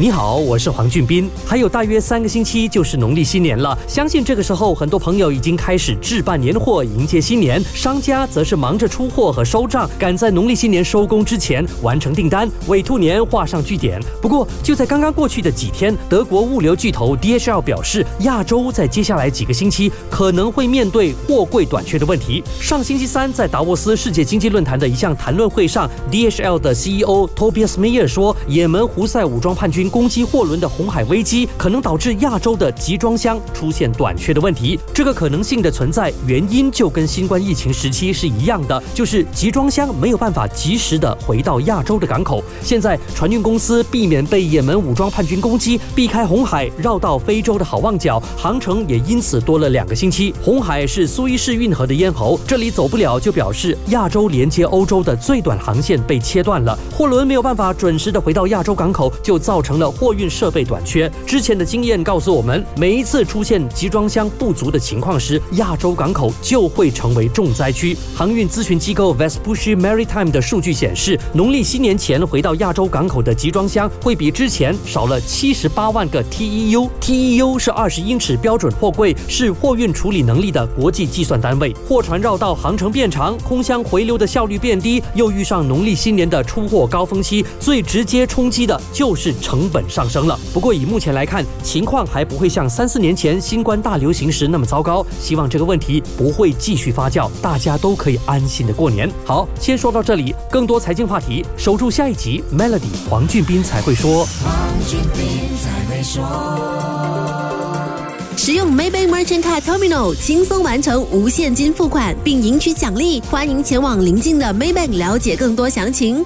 你好，我是黄俊斌。还有大约三个星期就是农历新年了，相信这个时候很多朋友已经开始置办年货迎接新年，商家则是忙着出货和收账，赶在农历新年收工之前完成订单，为兔年画上句点。不过就在刚刚过去的几天，德国物流巨头 DHL 表示，亚洲在接下来几个星期可能会面对货柜短缺的问题。上星期三在达沃斯世界经济论坛的一项谈论会上，DHL 的 CEO Tobias Meyer 说，也门胡塞武装叛军。攻击货轮的红海危机可能导致亚洲的集装箱出现短缺的问题。这个可能性的存在原因就跟新冠疫情时期是一样的，就是集装箱没有办法及时的回到亚洲的港口。现在船运公司避免被也门武装叛军攻击，避开红海，绕到非洲的好望角，航程也因此多了两个星期。红海是苏伊士运河的咽喉，这里走不了，就表示亚洲连接欧洲的最短航线被切断了，货轮没有办法准时的回到亚洲港口，就造成。了货运设备短缺，之前的经验告诉我们，每一次出现集装箱不足的情况时，亚洲港口就会成为重灾区。航运咨询机构 Vespucci Maritime 的数据显示，农历新年前回到亚洲港口的集装箱会比之前少了七十八万个 TEU。TEU 是二十英尺标准货柜，是货运处理能力的国际计算单位。货船绕道航程变长，空箱回流的效率变低，又遇上农历新年的出货高峰期，最直接冲击的就是成。本上升了，不过以目前来看，情况还不会像三四年前新冠大流行时那么糟糕。希望这个问题不会继续发酵，大家都可以安心的过年。好，先说到这里，更多财经话题，守住下一集。Melody 黄俊斌才会说。使用 Maybank Merchant Card Terminal 轻松完成无现金付款，并赢取奖励。欢迎前往邻近的 Maybank 了解更多详情。